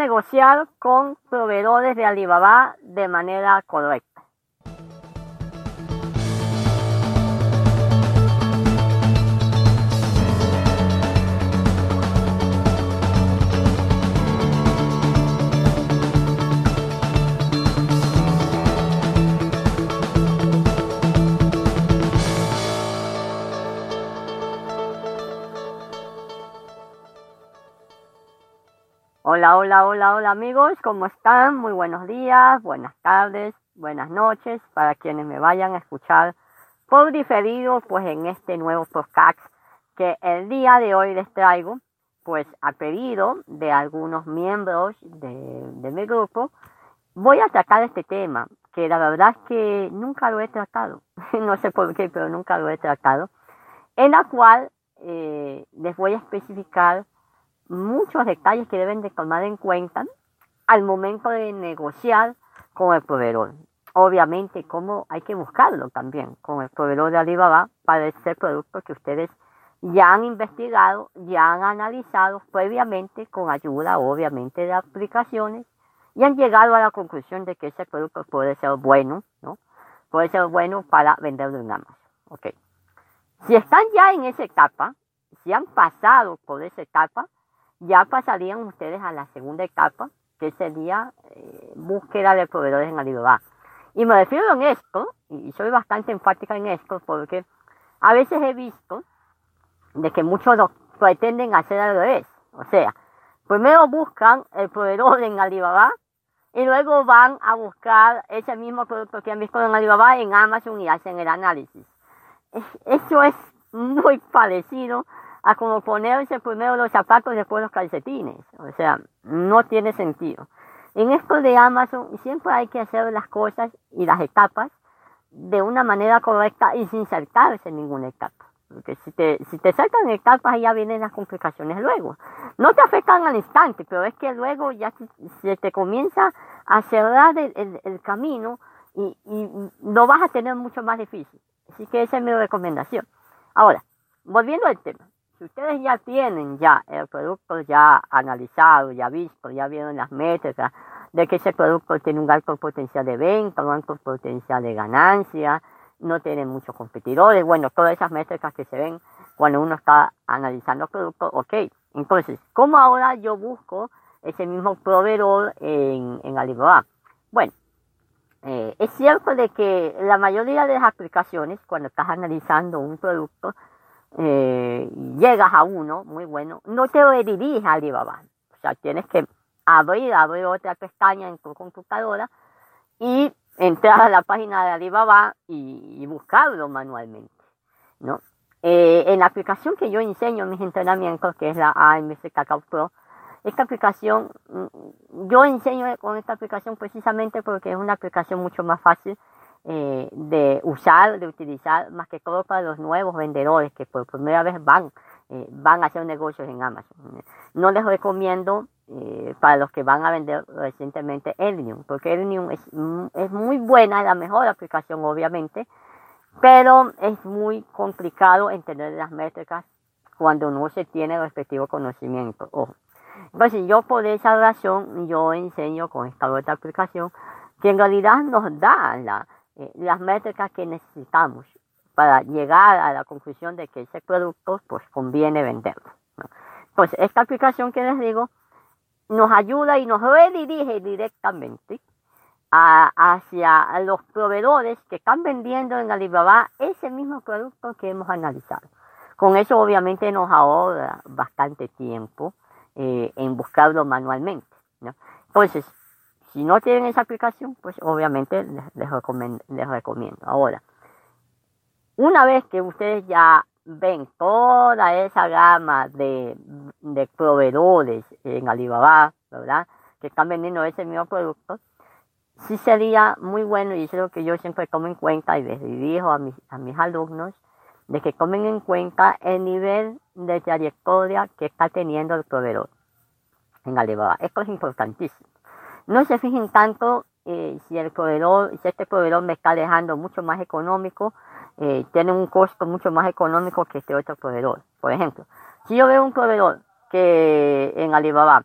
Negociar con proveedores de Alibaba de manera correcta. Hola, hola, hola, hola amigos, ¿cómo están? Muy buenos días, buenas tardes, buenas noches para quienes me vayan a escuchar por diferido, pues en este nuevo podcast que el día de hoy les traigo, pues a pedido de algunos miembros de, mi grupo, voy a tratar este tema, que la verdad es que nunca lo he tratado, no sé por qué, pero nunca lo he tratado, en la cual eh, les voy a especificar muchos detalles que deben de tomar en cuenta al momento de negociar con el proveedor. Obviamente, cómo hay que buscarlo también con el proveedor de Alibaba para ese producto que ustedes ya han investigado, ya han analizado previamente con ayuda, obviamente, de aplicaciones y han llegado a la conclusión de que ese producto puede ser bueno, ¿no? Puede ser bueno para venderlo en Amazon. Ok. Si están ya en esa etapa, si han pasado por esa etapa, ya pasarían ustedes a la segunda etapa, que sería eh, búsqueda de proveedores en Alibaba. Y me refiero en esto, y soy bastante enfática en esto, porque a veces he visto de que muchos lo pretenden hacer al revés. O sea, primero buscan el proveedor en Alibaba y luego van a buscar ese mismo producto que han visto en Alibaba en Amazon y hacen el análisis. Eso es muy parecido a como ponerse primero los zapatos y después los calcetines. O sea, no tiene sentido. En esto de Amazon siempre hay que hacer las cosas y las etapas de una manera correcta y sin saltarse en ninguna etapa. Porque si te, si te saltan etapas, ya vienen las complicaciones luego. No te afectan al instante, pero es que luego ya se, te comienza a cerrar el, el, camino y, y lo vas a tener mucho más difícil. Así que esa es mi recomendación. Ahora, volviendo al tema. Si ustedes ya tienen ya el producto ya analizado, ya visto, ya vieron las métricas de que ese producto tiene un alto potencial de venta, un alto potencial de ganancia, no tiene muchos competidores, bueno, todas esas métricas que se ven cuando uno está analizando el producto, ok. Entonces, ¿cómo ahora yo busco ese mismo proveedor en, en Alibaba? Bueno, eh, es cierto de que la mayoría de las aplicaciones, cuando estás analizando un producto, eh, llegas a uno muy bueno, no te rediriges a Alibaba. O sea, tienes que abrir, abrir otra pestaña en tu computadora y entrar a la página de Alibaba y, buscarlo manualmente, ¿no? Eh, en la aplicación que yo enseño en mis entrenamientos, que es la AMS Cacao Pro, esta aplicación, mm, yo enseño con esta aplicación precisamente porque es una aplicación mucho más fácil eh, de usar, de utilizar, más que todo para los nuevos vendedores que por primera vez van, eh, van a hacer negocios en Amazon. No les recomiendo eh, para los que van a vender recientemente Elnium, porque Elnium es, es muy buena, es la mejor aplicación obviamente, pero es muy complicado entender las métricas cuando no se tiene el respectivo conocimiento. Ojo. Entonces yo por esa razón yo enseño con esta otra aplicación que en realidad nos da la, eh, las métricas que necesitamos para llegar a la conclusión de que ese producto pues conviene venderlo. Entonces esta aplicación que les digo nos ayuda y nos redirige directamente hacia los proveedores que están vendiendo en Alibaba ese mismo producto que hemos analizado. Con eso obviamente nos ahorra bastante tiempo eh, en buscarlo manualmente. Entonces, si no tienen esa aplicación, pues obviamente les, recomiendo. Ahora, una vez que ustedes ya ven toda esa gama de, de proveedores en Alibaba, ¿verdad? Que están vendiendo ese mismo producto, sí sería muy bueno, y eso es lo que yo siempre tomo en cuenta y les dirijo a mis, a mis alumnos, de que tomen en cuenta el nivel de trayectoria que está teniendo el proveedor en Alibaba. Esto es importantísimo. No se fijen tanto eh, si el proveedor, si este proveedor me está dejando mucho más económico, eh, tiene un costo mucho más económico que este otro proveedor. Por ejemplo, si yo veo un proveedor que en Alibaba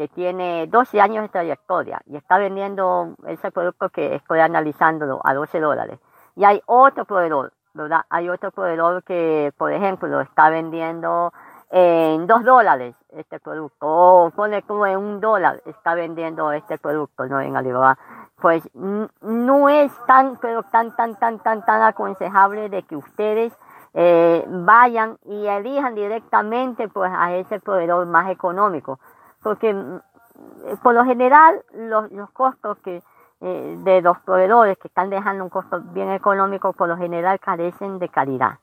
que tiene 12 años de trayectoria y está vendiendo ese producto que estoy analizando a 12 dólares. Y hay otro proveedor, ¿verdad? Hay otro proveedor que, por ejemplo, lo está vendiendo en 2 dólares este producto, o pone como en un dólar está vendiendo este producto, ¿no? En Alibaba. Pues no es tan, pero tan, tan, tan, tan, tan aconsejable de que ustedes eh, vayan y elijan directamente pues a ese proveedor más económico porque mm, por lo general los, los costos que eh, de los proveedores que están dejando un costo bien económico por lo general carecen de calidad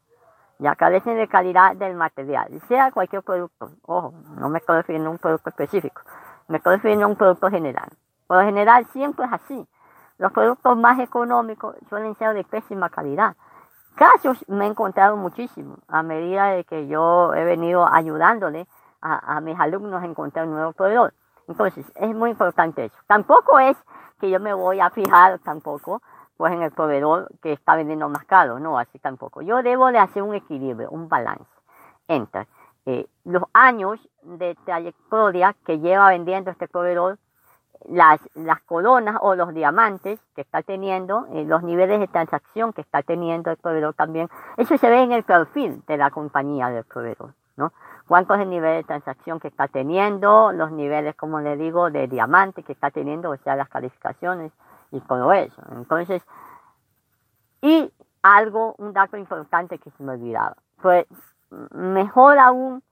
ya carecen de calidad del material. Sea cualquier producto. Ojo no me estoy refiriendo a un producto específico. Me estoy refiriendo a un producto general. Por lo general siempre es así. Los productos más económicos suelen ser de pésima calidad. Casos me he encontrado muchísimo. A medida de que yo he venido ayudándole a, mis alumnos encontrar un nuevo proveedor. Entonces, es muy importante eso. Tampoco es que yo me voy a fijar tampoco pues en el proveedor que está vendiendo más caro, no, así tampoco. Yo debo de hacer un equilibrio, un balance entre eh, los años de trayectoria que lleva vendiendo este proveedor, las, las coronas o los diamantes que está teniendo, eh, los niveles de transacción que está teniendo el proveedor también. Eso se ve en el perfil de la compañía del proveedor, ¿no? cuánto es el nivel de transacción que está teniendo, los niveles, como le digo, de diamante que está teniendo, o sea, las calificaciones y todo eso. Entonces, y algo, un dato importante que se me olvidaba, pues mejor aún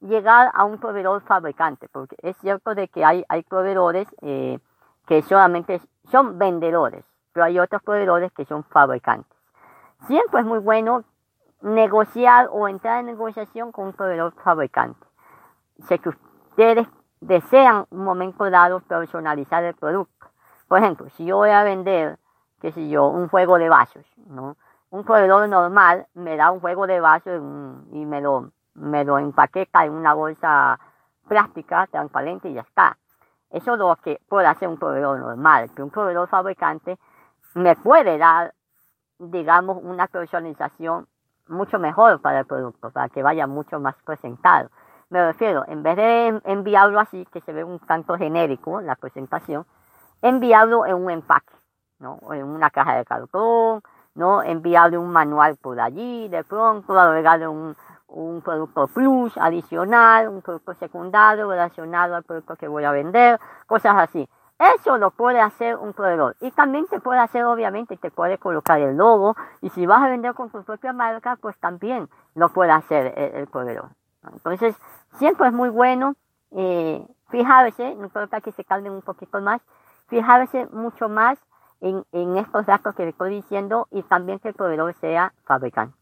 llegar a un proveedor fabricante, porque es cierto de que hay, hay proveedores eh, que solamente son vendedores, pero hay otros proveedores que son fabricantes. Siempre es muy bueno negociar o entrar en negociación con un proveedor fabricante. Sé que ustedes desean un momento dado personalizar el producto. Por ejemplo, si yo voy a vender, qué sé yo, un juego de vasos, ¿no? Un proveedor normal me da un juego de vasos y me lo, me lo empaqueta en una bolsa plástica transparente y ya está. Eso es lo que puede hacer un proveedor normal, que un proveedor fabricante me puede dar, digamos, una personalización mucho mejor para el producto, para que vaya mucho más presentado. Me refiero, en vez de enviarlo así, que se ve un tanto genérico la presentación, enviarlo en un empaque, ¿no? En una caja de cartón, ¿no? Enviarle un manual por allí, de pronto, agregarle un, un producto plus adicional, un producto secundario relacionado al producto que voy a vender, cosas así. Eso lo puede hacer un proveedor. Y también te puede hacer, obviamente, te puede colocar el logo. Y si vas a vender con tu propia marca, pues también lo puede hacer el, proveedor. Entonces, siempre es muy bueno eh, fijarse, no importa que se calmen un poquito más, fijarse mucho más en, en estos datos que le estoy diciendo y también que el proveedor sea fabricante.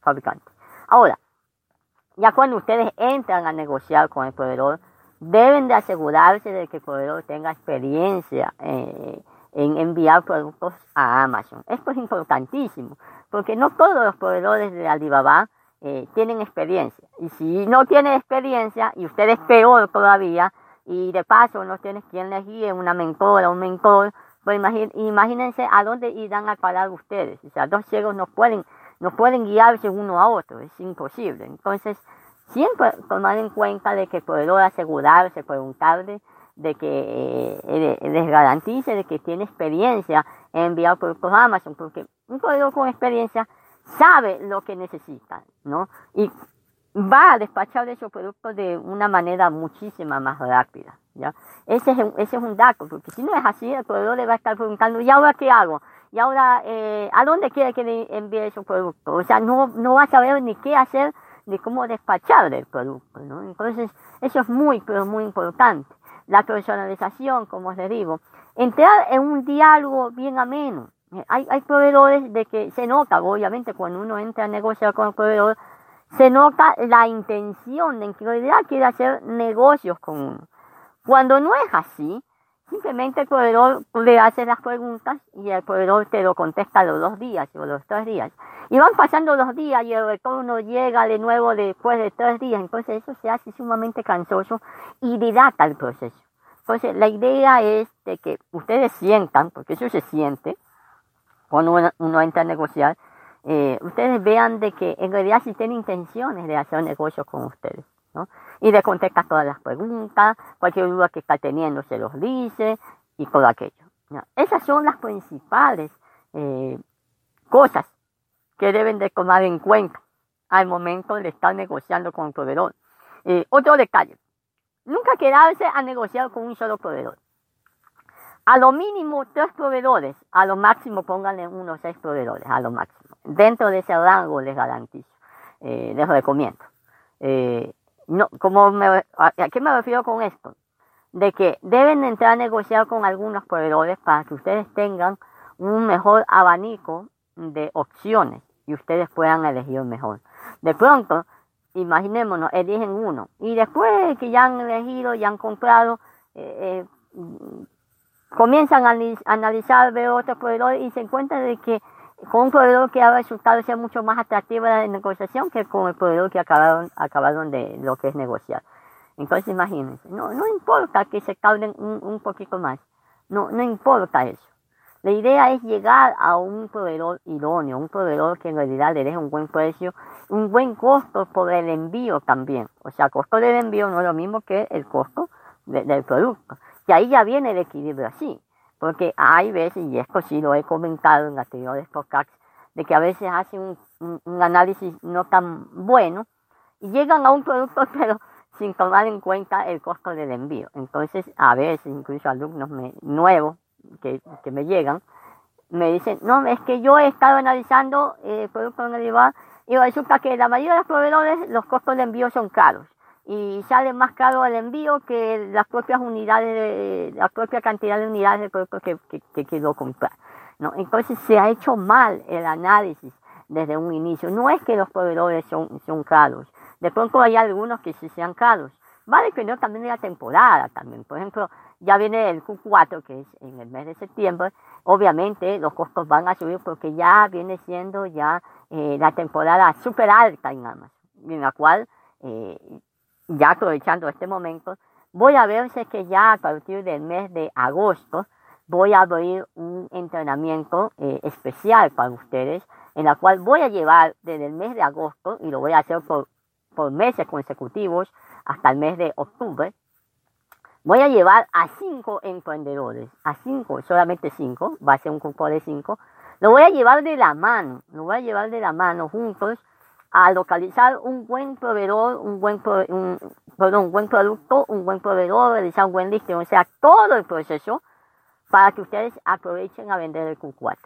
fabricante. Ahora, ya cuando ustedes entran a negociar con el proveedor, deben de asegurarse de que el proveedor tenga experiencia eh, en enviar productos a Amazon. Esto es importantísimo, porque no todos los proveedores de Alibaba eh, tienen experiencia. Y si no tienen experiencia, y usted es peor todavía, y de paso no tienes quien les guíe, una mentora, un mentor, pues imagínense a dónde irán a parar ustedes. O sea, dos ciegos no pueden, no pueden guiarse uno a otro, es imposible. Entonces, siempre tomar en cuenta de que proveedor asegurarse, preguntarle de que eh, les garantice de que tiene experiencia en enviar productos Amazon, porque un proveedor con experiencia sabe lo que necesita, ¿no? Y va a despachar esos productos de una manera muchísima más rápida, ¿ya? Ese es, ese es un dato, porque si no es así, el proveedor le va a estar preguntando, ¿y ahora qué hago? ¿Y ahora eh, a dónde quiere que le envíe esos productos? O sea, no, no va a saber ni qué hacer ni cómo despachar el producto, ¿no? Entonces, eso es muy, pero muy importante. La personalización, como les digo, entrar en un diálogo bien ameno. Hay, hay proveedores de que se nota, obviamente, cuando uno entra a negociar con el proveedor, se nota la intención de que en realidad quiere hacer negocios con uno. Cuando no es así, simplemente el proveedor le hace las preguntas y el proveedor te lo contesta los dos días o los tres días. Y van pasando los días y el retorno llega de nuevo después de tres días. Entonces eso se hace sumamente cansoso y dilata el proceso. Entonces la idea es de que ustedes sientan, porque eso se siente cuando uno entra a negociar, eh, ustedes vean de que en realidad si tienen intenciones de hacer negocios con ustedes, ¿no? Y de contestar todas las preguntas, cualquier duda que está teniendo se los dice y todo aquello. Esas son las principales eh, cosas que deben de tomar en cuenta al momento de estar negociando con un proveedor. Eh, otro detalle, nunca quedarse a negociar con un solo proveedor. A lo mínimo tres proveedores, a lo máximo pónganle unos seis proveedores, a lo máximo dentro de ese rango les garantizo, eh, les recomiendo. Eh, no, como ¿A qué me refiero con esto? De que deben entrar a negociar con algunos proveedores para que ustedes tengan un mejor abanico de opciones y ustedes puedan elegir mejor. De pronto, imaginémonos, eligen uno y después que ya han elegido, ya han comprado, eh, comienzan a analizar, ver otros proveedores y se encuentran de que con un proveedor que ha resultado ser mucho más atractivo la negociación que con el proveedor que acabaron, acabaron de lo que es negociar. Entonces imagínense, no, no importa que se calden un, un poquito más, no, no importa eso. La idea es llegar a un proveedor idóneo, un proveedor que en realidad le deje un buen precio, un buen costo por el envío también. O sea, costo del envío no es lo mismo que el costo del producto. Y ahí ya viene el equilibrio así. Porque hay veces, y esto sí lo he comentado en anteriores podcasts, de que a veces hacen un, análisis no tan bueno y llegan a un producto pero sin tomar en cuenta el costo del envío. Entonces, a veces, incluso alumnos nuevos que, que, me llegan, me dicen, no, es que yo he estado analizando el producto en el y resulta que la mayoría de los proveedores los costos de envío son caros y sale más caro el envío que las propias unidades, la propia cantidad de unidades de producto que, que, que quiero comprar. ¿no? Entonces se ha hecho mal el análisis desde un inicio. No es que los proveedores son, son caros. De pronto hay algunos que sí sean caros. Va a depender también de la temporada también. Por ejemplo, ya viene el Q4, que es en el mes de septiembre. Obviamente los costos van a subir porque ya viene siendo ya eh, la temporada súper alta en Amazon, en la cual eh, ya aprovechando este momento, voy a ver si es que ya a partir del mes de agosto voy a abrir un entrenamiento eh, especial para ustedes, en la cual voy a llevar desde el mes de agosto, y lo voy a hacer por, por meses consecutivos hasta el mes de octubre, voy a llevar a cinco emprendedores, a cinco, solamente cinco, va a ser un grupo de cinco, lo voy a llevar de la mano, lo voy a llevar de la mano juntos a localizar un buen proveedor, un buen, un, perdón, un buen producto, un buen proveedor, realizar un buen listing, o sea, todo el proceso para que ustedes aprovechen a vender el Q4.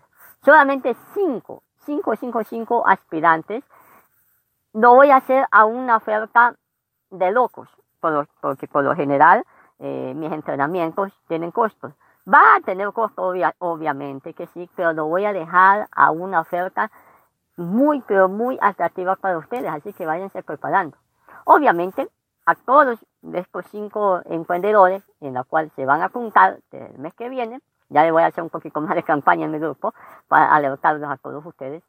Solamente 5, 5, 5, 5 aspirantes. No voy a hacer a una oferta de locos, porque por lo general eh, mis entrenamientos tienen costos. Va a tener costo, obviamente que sí, pero lo voy a dejar a una oferta muy, pero muy atractivas para ustedes, así que váyanse preparando. Obviamente, a todos estos cinco emprendedores, en los cuales se van a apuntar el mes que viene, ya les voy a hacer un poquito más de campaña en mi grupo para alertarlos a todos ustedes.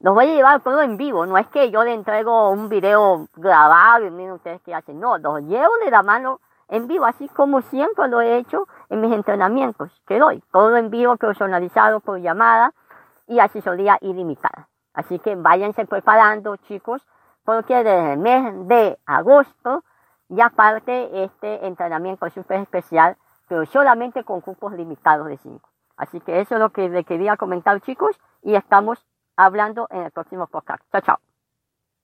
Los voy a llevar todo en vivo, no es que yo le entrego un video grabado y miren ustedes qué hacen, no, los llevo de la mano en vivo, así como siempre lo he hecho en mis entrenamientos que doy, todo en vivo, personalizado por llamada y asesoría ilimitada. Así que váyanse preparando, chicos, porque desde el mes de agosto ya parte este entrenamiento súper especial, pero solamente con cupos limitados de 5. Así que eso es lo que le quería comentar chicos y estamos hablando en el próximo podcast. Chao, chao.